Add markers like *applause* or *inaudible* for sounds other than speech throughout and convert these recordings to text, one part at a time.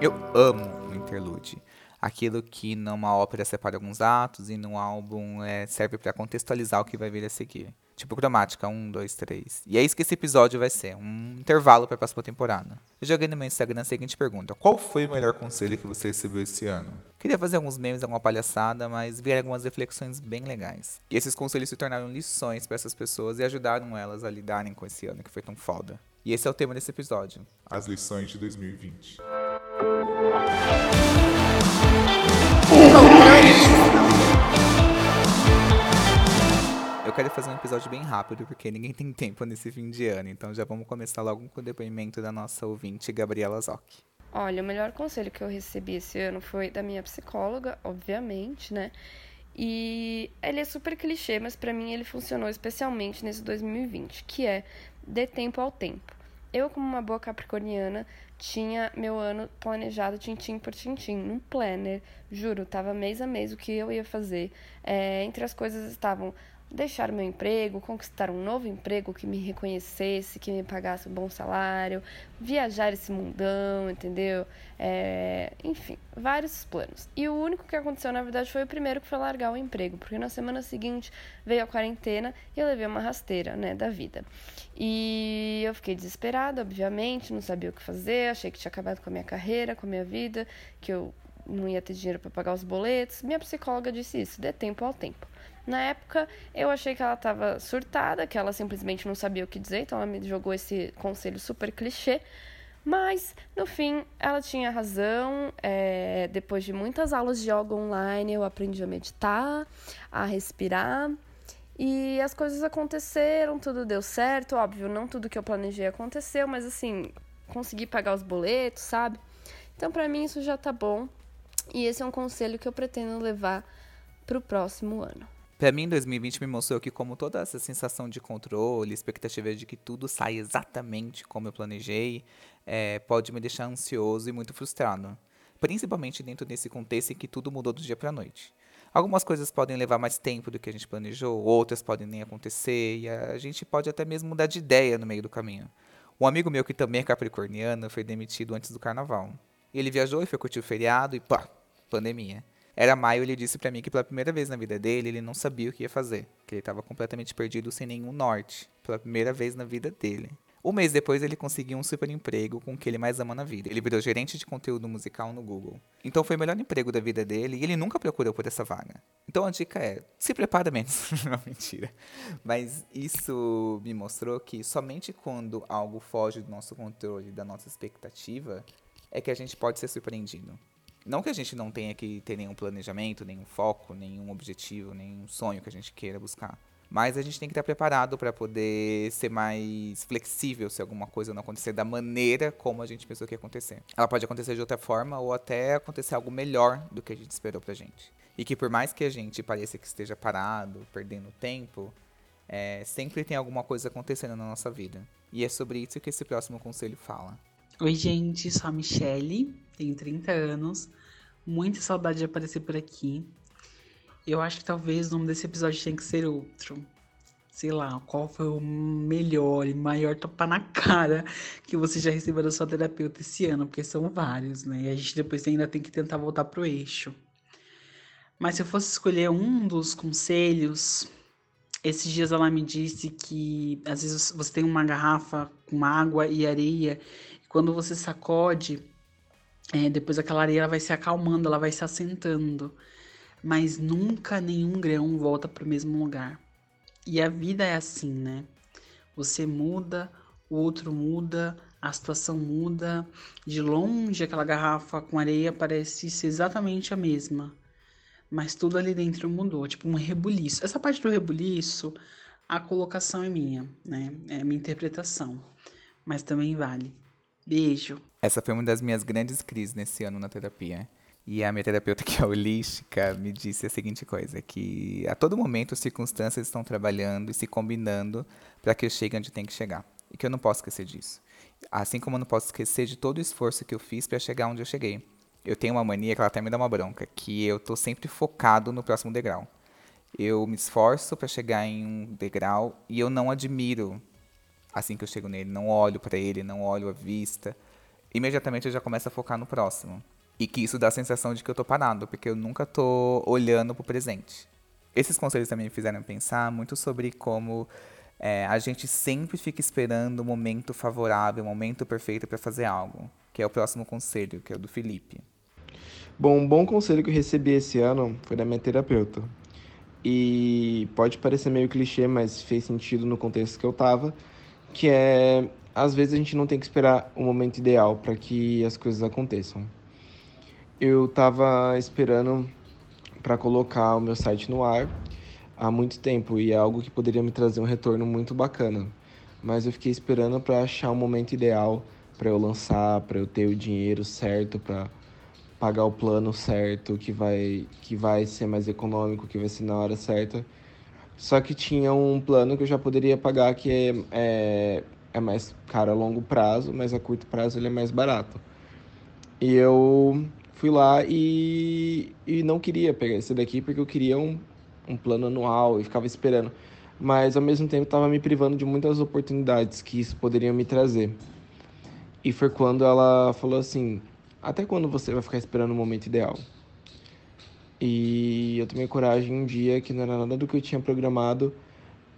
Eu amo o interlude. Aquilo que numa ópera separa alguns atos e num álbum é, serve para contextualizar o que vai vir a seguir. Tipo cromática, um, dois, três. E é isso que esse episódio vai ser, um intervalo para a próxima temporada. Eu joguei no meu Instagram a seguinte pergunta: Qual foi o melhor conselho que você recebeu esse ano? Queria fazer alguns memes, alguma palhaçada, mas vi algumas reflexões bem legais. E esses conselhos se tornaram lições para essas pessoas e ajudaram elas a lidarem com esse ano que foi tão foda. E esse é o tema desse episódio. As lições de 2020. Eu quero fazer um episódio bem rápido, porque ninguém tem tempo nesse fim de ano. Então já vamos começar logo com o depoimento da nossa ouvinte, Gabriela Zoc. Olha, o melhor conselho que eu recebi esse ano foi da minha psicóloga, obviamente, né? E ele é super clichê, mas para mim ele funcionou especialmente nesse 2020, que é dê tempo ao tempo. Eu, como uma boa capricorniana, tinha meu ano planejado tintim por tintim, num planner. Juro, tava mês a mês o que eu ia fazer. É, entre as coisas estavam deixar meu emprego, conquistar um novo emprego que me reconhecesse, que me pagasse um bom salário, viajar esse mundão, entendeu? É, enfim, vários planos. E o único que aconteceu, na verdade, foi o primeiro que foi largar o emprego, porque na semana seguinte veio a quarentena e eu levei uma rasteira, né, da vida. E eu fiquei desesperada, obviamente, não sabia o que fazer, achei que tinha acabado com a minha carreira, com a minha vida, que eu não ia ter dinheiro para pagar os boletos. Minha psicóloga disse isso: dê tempo ao tempo. Na época, eu achei que ela estava surtada, que ela simplesmente não sabia o que dizer, então ela me jogou esse conselho super clichê. Mas, no fim, ela tinha razão. É, depois de muitas aulas de yoga online, eu aprendi a meditar, a respirar. E as coisas aconteceram, tudo deu certo. Óbvio, não tudo que eu planejei aconteceu, mas assim, consegui pagar os boletos, sabe? Então, para mim, isso já tá bom. E esse é um conselho que eu pretendo levar pro próximo ano. Para mim, 2020 me mostrou que, como toda essa sensação de controle, expectativa de que tudo saia exatamente como eu planejei, é, pode me deixar ansioso e muito frustrado. Principalmente dentro desse contexto em que tudo mudou do dia para a noite. Algumas coisas podem levar mais tempo do que a gente planejou, outras podem nem acontecer, e a gente pode até mesmo mudar de ideia no meio do caminho. Um amigo meu que também é capricorniano foi demitido antes do carnaval. Ele viajou e foi curtir o feriado e pá, pandemia. Era maio, ele disse para mim que pela primeira vez na vida dele, ele não sabia o que ia fazer, que ele estava completamente perdido sem nenhum norte, pela primeira vez na vida dele. Um mês depois, ele conseguiu um super emprego com o que ele mais ama na vida. Ele virou gerente de conteúdo musical no Google. Então foi o melhor emprego da vida dele e ele nunca procurou por essa vaga. Então a dica é: se prepara menos. *laughs* não, mentira. Mas isso me mostrou que somente quando algo foge do nosso controle, da nossa expectativa, é que a gente pode ser surpreendido. Não que a gente não tenha que ter nenhum planejamento, nenhum foco, nenhum objetivo, nenhum sonho que a gente queira buscar. Mas a gente tem que estar preparado para poder ser mais flexível se alguma coisa não acontecer da maneira como a gente pensou que ia acontecer. Ela pode acontecer de outra forma ou até acontecer algo melhor do que a gente esperou pra gente. E que por mais que a gente pareça que esteja parado, perdendo tempo, é, sempre tem alguma coisa acontecendo na nossa vida. E é sobre isso que esse próximo conselho fala. Oi, gente, sou a Michelle, tenho 30 anos, muita saudade de aparecer por aqui. Eu acho que talvez o nome desse episódio tenha que ser outro. Sei lá, qual foi o melhor e maior topa na cara que você já recebeu da sua terapeuta esse ano, porque são vários, né? E a gente depois ainda tem que tentar voltar pro eixo. Mas se eu fosse escolher um dos conselhos, esses dias ela me disse que às vezes você tem uma garrafa com água e areia, quando você sacode, é, depois aquela areia ela vai se acalmando, ela vai se assentando mas nunca nenhum grão volta para o mesmo lugar. E a vida é assim, né? Você muda, o outro muda, a situação muda. De longe, aquela garrafa com areia parece ser exatamente a mesma. Mas tudo ali dentro mudou, tipo um rebuliço. Essa parte do rebuliço, a colocação é minha, né? É minha interpretação. Mas também vale. Beijo. Essa foi uma das minhas grandes crises nesse ano na terapia. E a minha terapeuta, *laughs* que é holística, me disse a seguinte coisa: que a todo momento as circunstâncias estão trabalhando e se combinando para que eu chegue onde tem que chegar. E que eu não posso esquecer disso. Assim como eu não posso esquecer de todo o esforço que eu fiz para chegar onde eu cheguei. Eu tenho uma mania que ela até me dá uma bronca, que eu tô sempre focado no próximo degrau. Eu me esforço para chegar em um degrau e eu não admiro assim que eu chego nele, não olho para ele, não olho a vista imediatamente eu já começo a focar no próximo. E que isso dá a sensação de que eu tô parado, porque eu nunca tô olhando pro presente. Esses conselhos também me fizeram pensar muito sobre como é, a gente sempre fica esperando o momento favorável, o momento perfeito para fazer algo, que é o próximo conselho, que é o do Felipe. Bom, um bom conselho que eu recebi esse ano foi da minha terapeuta. E pode parecer meio clichê, mas fez sentido no contexto que eu tava, que é às vezes a gente não tem que esperar o momento ideal para que as coisas aconteçam. Eu tava esperando para colocar o meu site no ar há muito tempo e é algo que poderia me trazer um retorno muito bacana. Mas eu fiquei esperando para achar o momento ideal para eu lançar, para eu ter o dinheiro certo para pagar o plano certo, que vai que vai ser mais econômico, que vai ser na hora certa. Só que tinha um plano que eu já poderia pagar que é, é, é mais caro a longo prazo, mas a curto prazo ele é mais barato. E eu fui lá e, e não queria pegar esse daqui porque eu queria um, um plano anual e ficava esperando. Mas ao mesmo tempo estava me privando de muitas oportunidades que isso poderia me trazer. E foi quando ela falou assim: Até quando você vai ficar esperando o momento ideal? E eu tomei coragem um dia que não era nada do que eu tinha programado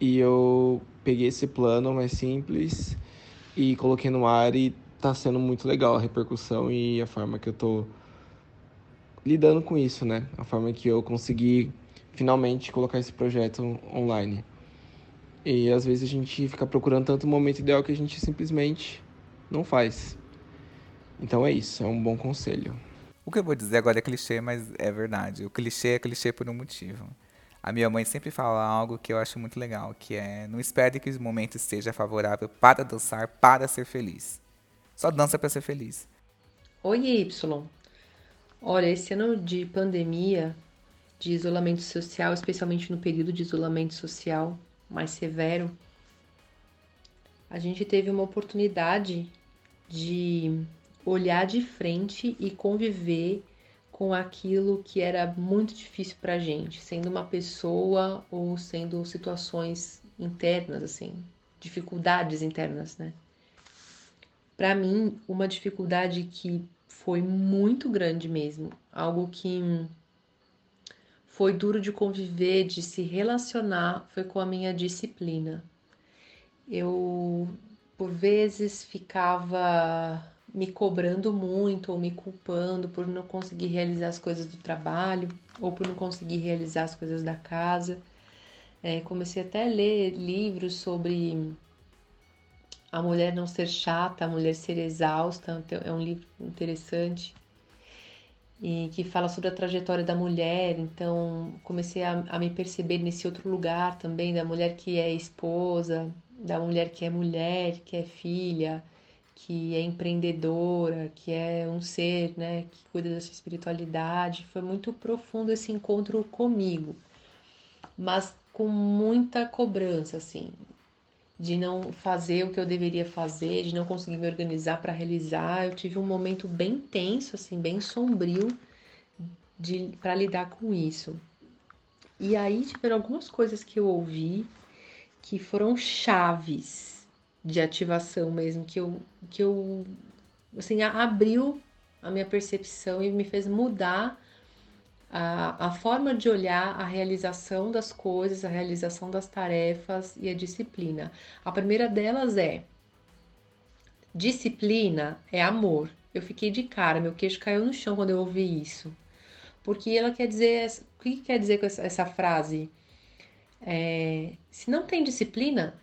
e eu peguei esse plano mais simples e coloquei no ar e tá sendo muito legal a repercussão e a forma que eu tô lidando com isso, né? A forma que eu consegui finalmente colocar esse projeto online. E às vezes a gente fica procurando tanto o momento ideal que a gente simplesmente não faz. Então é isso, é um bom conselho. O que eu vou dizer agora é clichê, mas é verdade. O clichê é clichê por um motivo. A minha mãe sempre fala algo que eu acho muito legal, que é não espere que o momento esteja favorável para dançar, para ser feliz. Só dança para ser feliz. Oi, Y. Olha, esse ano de pandemia de isolamento social, especialmente no período de isolamento social mais severo, a gente teve uma oportunidade de olhar de frente e conviver com aquilo que era muito difícil para gente, sendo uma pessoa ou sendo situações internas, assim, dificuldades internas, né? Para mim, uma dificuldade que foi muito grande mesmo, algo que foi duro de conviver, de se relacionar, foi com a minha disciplina. Eu, por vezes, ficava me cobrando muito ou me culpando por não conseguir realizar as coisas do trabalho ou por não conseguir realizar as coisas da casa. É, comecei até a ler livros sobre a mulher não ser chata, a mulher ser exausta. Então, é um livro interessante e que fala sobre a trajetória da mulher. Então, comecei a, a, me perceber nesse outro lugar também, da mulher que é esposa, da mulher que é mulher, que é filha, que é empreendedora, que é um ser, né, que cuida da sua espiritualidade. Foi muito profundo esse encontro comigo, mas com muita cobrança, assim de não fazer o que eu deveria fazer, de não conseguir me organizar para realizar. Eu tive um momento bem tenso, assim, bem sombrio para lidar com isso. E aí tiveram algumas coisas que eu ouvi que foram chaves de ativação mesmo, que eu, que eu assim, abriu a minha percepção e me fez mudar a, a forma de olhar a realização das coisas, a realização das tarefas e a disciplina. A primeira delas é disciplina é amor. Eu fiquei de cara, meu queixo caiu no chão quando eu ouvi isso. Porque ela quer dizer, o que quer dizer com essa, essa frase? É, se não tem disciplina,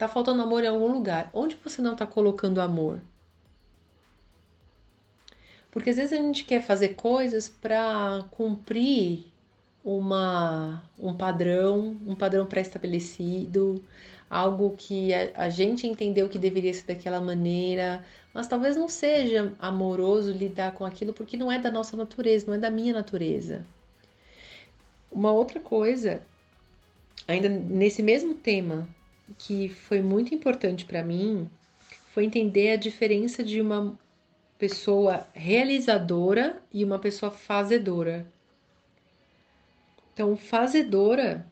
tá faltando amor em algum lugar. Onde você não tá colocando amor? Porque às vezes a gente quer fazer coisas para cumprir uma, um padrão, um padrão pré-estabelecido, algo que a, a, gente entendeu que deveria ser daquela maneira, mas talvez não seja amoroso lidar com aquilo porque não é da nossa natureza, não é da minha natureza. Uma outra coisa, ainda nesse mesmo tema, que foi muito importante para mim, foi entender a diferença de uma pessoa realizadora e uma pessoa fazedora. Então, fazedora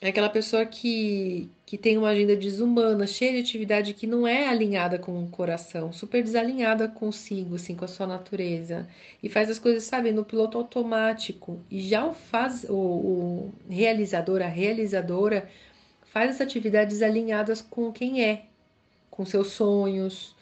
É aquela pessoa que, que tem uma agenda desumana, cheia de atividade que não é alinhada com o coração, super desalinhada consigo, assim, com a sua natureza. E faz as coisas, sabe, no piloto automático. E já o faz o, o realizador, a realizadora, faz as atividades alinhadas com quem é, com seus sonhos,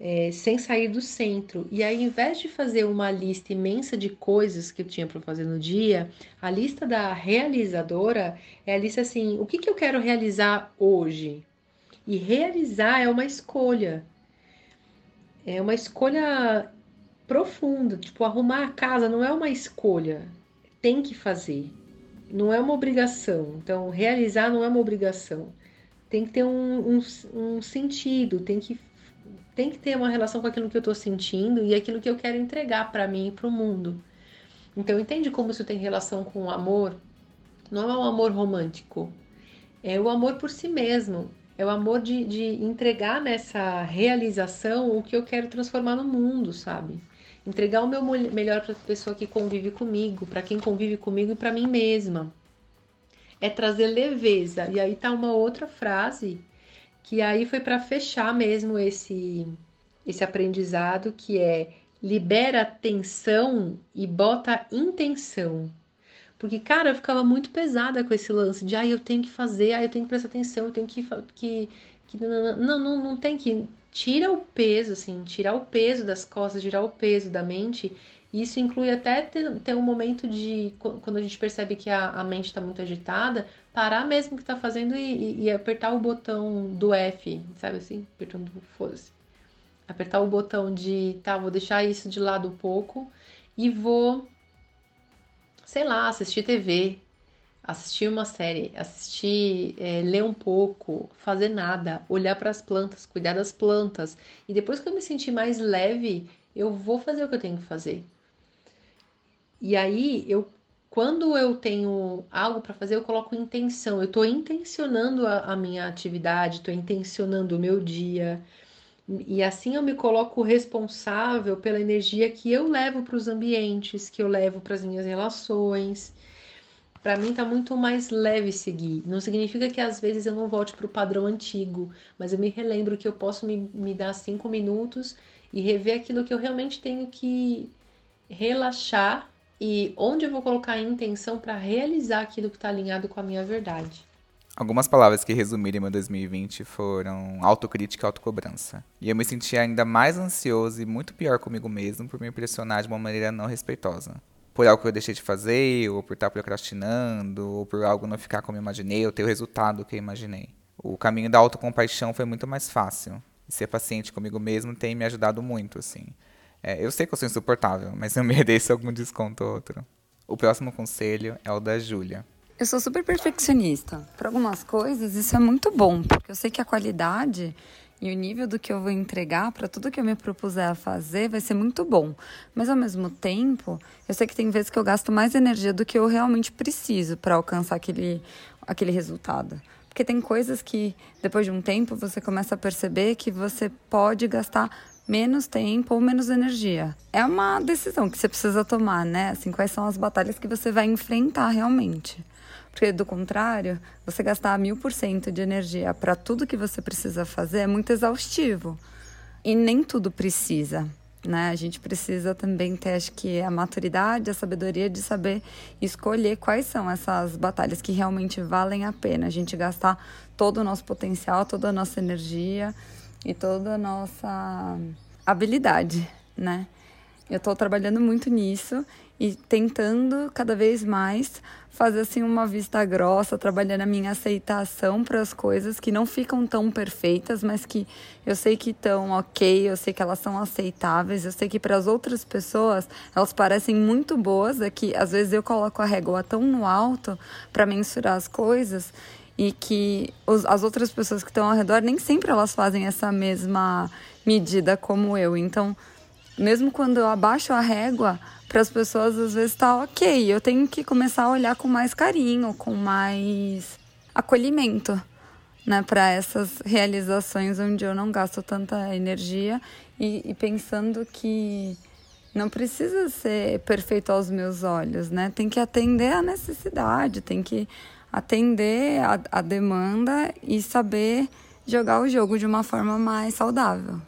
é, sem sair do centro. E aí, ao invés de fazer uma lista imensa de coisas que eu tinha para fazer no dia, a lista da realizadora é a lista assim: o que, que eu quero realizar hoje? E realizar é uma escolha. É uma escolha profunda. Tipo, arrumar a casa não é uma escolha. Tem que fazer. Não é uma obrigação. Então, realizar não é uma obrigação. Tem que ter um, um, um sentido, tem que tem que ter uma relação com aquilo que eu estou sentindo e aquilo que eu quero entregar para mim e para o mundo. Então, entende como isso tem relação com o amor? Não é um amor romântico, é o amor por si mesmo. É o amor de, de entregar nessa realização o que eu quero transformar no mundo, sabe? Entregar o meu melhor para a pessoa que convive comigo, para quem convive comigo e para mim mesma. É trazer leveza. E aí tá uma outra frase que aí foi para fechar mesmo esse esse aprendizado que é libera tensão e bota intenção. Porque, cara, eu ficava muito pesada com esse lance de, ah, eu tenho que fazer, ah, eu tenho que prestar atenção, eu tenho que. que, que não, não, não tem que. Tira o peso, assim, tirar o peso das costas, tirar o peso da mente isso inclui até ter, ter, um momento de, quando a gente percebe que a, a mente está muito agitada, parar mesmo o que está fazendo e, e, apertar o botão do F, sabe assim? Apertando, foda-se. Apertar o botão de, tá, vou deixar isso de lado um pouco e vou, sei lá, assistir TV, assistir uma série, assistir, é, ler um pouco, fazer nada, olhar para as plantas, cuidar das plantas. E depois que eu me sentir mais leve, eu vou fazer o que eu tenho que fazer. E aí, eu, quando eu tenho algo para fazer, eu coloco intenção. Eu estou intencionando a, a minha atividade, estou intencionando o meu dia. E assim eu me coloco responsável pela energia que eu levo para os ambientes, que eu levo para as minhas relações. Para mim tá muito mais leve seguir. Não significa que às vezes eu não volte para o padrão antigo, mas eu me relembro que eu posso me, me dar cinco minutos e rever aquilo que eu realmente tenho que relaxar e onde eu vou colocar a intenção para realizar aquilo que está alinhado com a minha verdade. Algumas palavras que resumiram meu 2020 foram autocrítica e autocobrança. E eu me senti ainda mais ansioso e muito pior comigo mesmo por me impressionar de uma maneira não respeitosa. Por algo que eu deixei de fazer, ou por estar procrastinando, ou por algo não ficar como eu imaginei, ou ter o resultado que eu imaginei. O caminho da autocompaixão foi muito mais fácil. Ser paciente comigo mesmo tem me ajudado muito, assim. É, eu sei que eu sou insuportável, mas eu *laughs* mereço algum desconto ou outro. O próximo conselho é o da Júlia. Eu sou super perfeccionista. Para algumas coisas, isso é muito bom, porque eu sei que a qualidade e o nível do que eu vou entregar para tudo que eu me propuser a fazer vai ser muito bom. Mas ao mesmo tempo, eu sei que tem vezes que eu gasto mais energia do que eu realmente preciso para alcançar aquele, aquele resultado. Porque tem coisas que, depois de um tempo, você começa a perceber que você pode gastar menos tempo ou menos energia. É uma decisão que você precisa tomar, né? Assim, quais são as batalhas que você vai enfrentar realmente. Porque, do contrário, você gastar mil por cento de energia para tudo que você precisa fazer é muito exaustivo. E nem tudo precisa. Né? A gente precisa também ter, acho que, a maturidade, a sabedoria de saber escolher quais são essas batalhas que realmente valem a pena. A gente gastar todo o nosso potencial, toda a nossa energia e toda a nossa habilidade, né? Eu estou trabalhando muito nisso e tentando cada vez mais fazer assim uma vista grossa, trabalhando a minha aceitação para as coisas que não ficam tão perfeitas, mas que eu sei que estão ok, eu sei que elas são aceitáveis, eu sei que para as outras pessoas elas parecem muito boas, é que às vezes eu coloco a régua tão no alto para mensurar as coisas e que os, as outras pessoas que estão ao redor nem sempre elas fazem essa mesma medida como eu. Então, mesmo quando eu abaixo a régua, para as pessoas às vezes está ok. Eu tenho que começar a olhar com mais carinho, com mais acolhimento, né, para essas realizações onde eu não gasto tanta energia e, e pensando que não precisa ser perfeito aos meus olhos, né? Tem que atender à necessidade, tem que atender a, a demanda e saber jogar o jogo de uma forma mais saudável.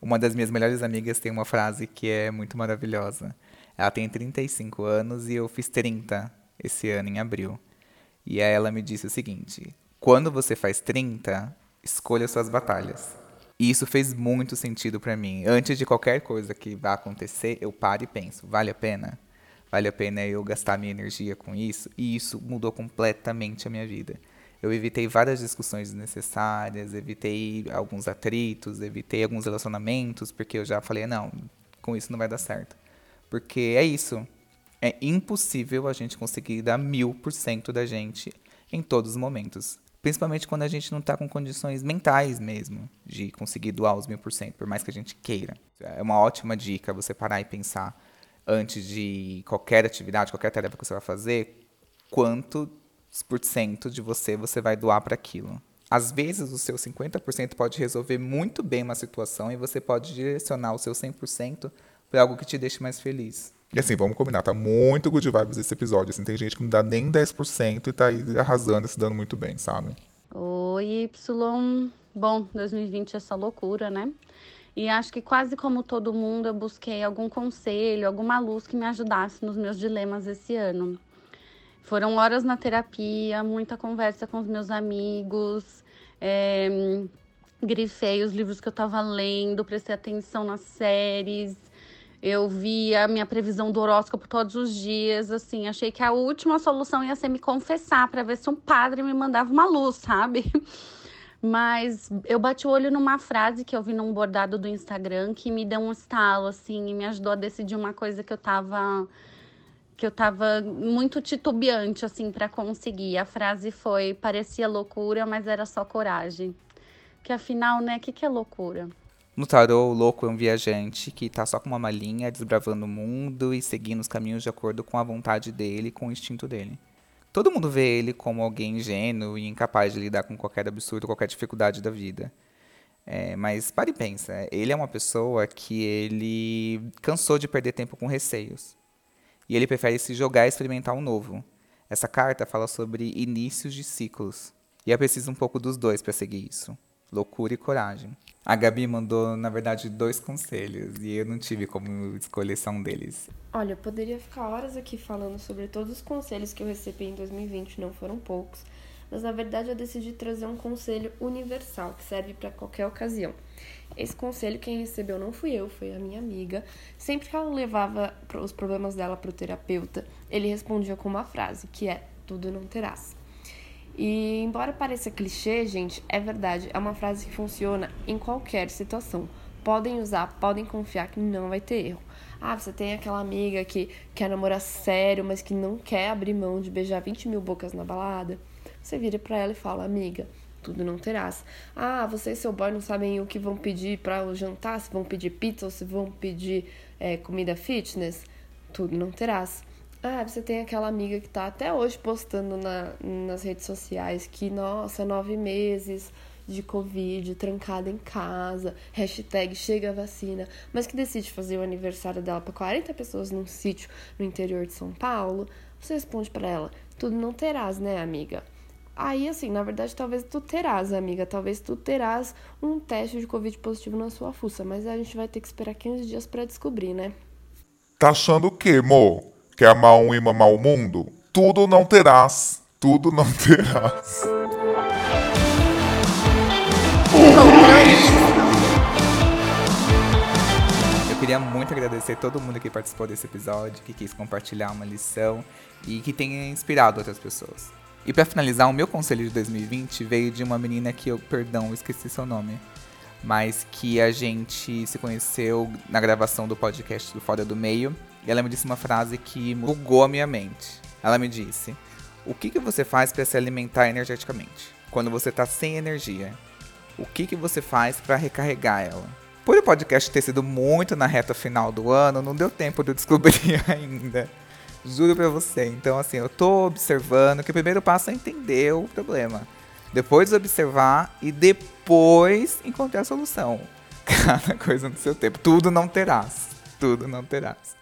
Uma das minhas melhores amigas tem uma frase que é muito maravilhosa. Ela tem 35 anos e eu fiz 30 esse ano, em abril. E aí ela me disse o seguinte: quando você faz 30, escolha suas batalhas. E isso fez muito sentido para mim. Antes de qualquer coisa que vá acontecer, eu paro e penso: vale a pena? Vale a pena eu gastar minha energia com isso? E isso mudou completamente a minha vida. Eu evitei várias discussões desnecessárias, evitei alguns atritos, evitei alguns relacionamentos, porque eu já falei, ah, não, com isso não vai dar certo. Porque é isso. É impossível a gente conseguir dar mil por cento da gente em todos os momentos. Principalmente quando a gente não está com condições mentais mesmo de conseguir doar os mil por cento, por mais que a gente queira. É uma ótima dica você parar e pensar antes de qualquer atividade, qualquer tarefa que você vai fazer, quanto 50% de você você vai doar para aquilo. Às vezes, o seu 50% pode resolver muito bem uma situação e você pode direcionar o seu 100% para algo que te deixe mais feliz. E assim, vamos combinar, tá muito good vibes esse episódio. Assim, tem gente que não dá nem 10% e tá aí arrasando e se dando muito bem, sabe? Oi, Y. Bom, 2020 essa é loucura, né? E acho que quase como todo mundo, eu busquei algum conselho, alguma luz que me ajudasse nos meus dilemas esse ano. Foram horas na terapia, muita conversa com os meus amigos, é, grifei os livros que eu estava lendo, prestei atenção nas séries, eu vi a minha previsão do horóscopo todos os dias, assim, achei que a última solução ia ser me confessar para ver se um padre me mandava uma luz, sabe? *laughs* Mas eu bati o olho numa frase que eu vi num bordado do Instagram que me deu um estalo, assim, e me ajudou a decidir uma coisa que eu tava que eu tava muito titubeante assim para conseguir. A frase foi: parecia loucura, mas era só coragem. Que afinal, né, o que, que é loucura? No tarô, o louco é um viajante que tá só com uma malinha, desbravando o mundo e seguindo os caminhos de acordo com a vontade dele, com o instinto dele. Todo mundo vê ele como alguém ingênuo e incapaz de lidar com qualquer absurdo, qualquer dificuldade da vida. É, mas pare e pensa, ele é uma pessoa que ele cansou de perder tempo com receios. E ele prefere se jogar e experimentar um novo. Essa carta fala sobre inícios de ciclos. E é preciso um pouco dos dois para seguir isso. Loucura e coragem. A Gabi mandou, na verdade, dois conselhos e eu não tive como escolher só um deles. Olha, eu poderia ficar horas aqui falando sobre todos os conselhos que eu recebi em 2020, não foram poucos, mas na verdade eu decidi trazer um conselho universal que serve para qualquer ocasião. Esse conselho quem recebeu não fui eu, foi a minha amiga. Sempre que ela levava os problemas dela para o terapeuta, ele respondia com uma frase que é: tudo não terás. E embora pareça clichê, gente, é verdade, é uma frase que funciona em qualquer situação. Podem usar, podem confiar que não vai ter erro. Ah, você tem aquela amiga que quer namorar sério, mas que não quer abrir mão de beijar 20 mil bocas na balada. Você vira para ela e fala, amiga, tudo não terás. Ah, você e seu boy não sabem o que vão pedir para o jantar, se vão pedir pizza ou se vão pedir é, comida fitness. Tudo não terás. Ah, você tem aquela amiga que tá até hoje postando na, nas redes sociais que, nossa, nove meses de Covid, trancada em casa, hashtag chega a vacina, mas que decide fazer o aniversário dela para 40 pessoas num sítio no interior de São Paulo. Você responde para ela: tudo não terás, né, amiga? Aí, assim, na verdade, talvez tu terás, amiga. Talvez tu terás um teste de Covid positivo na sua fuça. Mas a gente vai ter que esperar 15 dias para descobrir, né? Tá achando o quê, mo? Quer amar um e mamar o mundo? Tudo não terás. Tudo não *laughs* terás. Eu queria muito agradecer todo mundo que participou desse episódio, que quis compartilhar uma lição e que tenha inspirado outras pessoas. E para finalizar, o meu conselho de 2020 veio de uma menina que eu, perdão, esqueci seu nome, mas que a gente se conheceu na gravação do podcast do Fora do Meio e ela me disse uma frase que bugou a minha mente. Ela me disse: O que, que você faz para se alimentar energeticamente? Quando você tá sem energia, o que, que você faz para recarregar ela? Por o podcast ter sido muito na reta final do ano, não deu tempo de eu descobrir *laughs* ainda. Juro pra você. Então, assim, eu tô observando que o primeiro passo é entender o problema. Depois observar e depois encontrar a solução. *laughs* Cada coisa no seu tempo. Tudo não terás. Tudo não terás.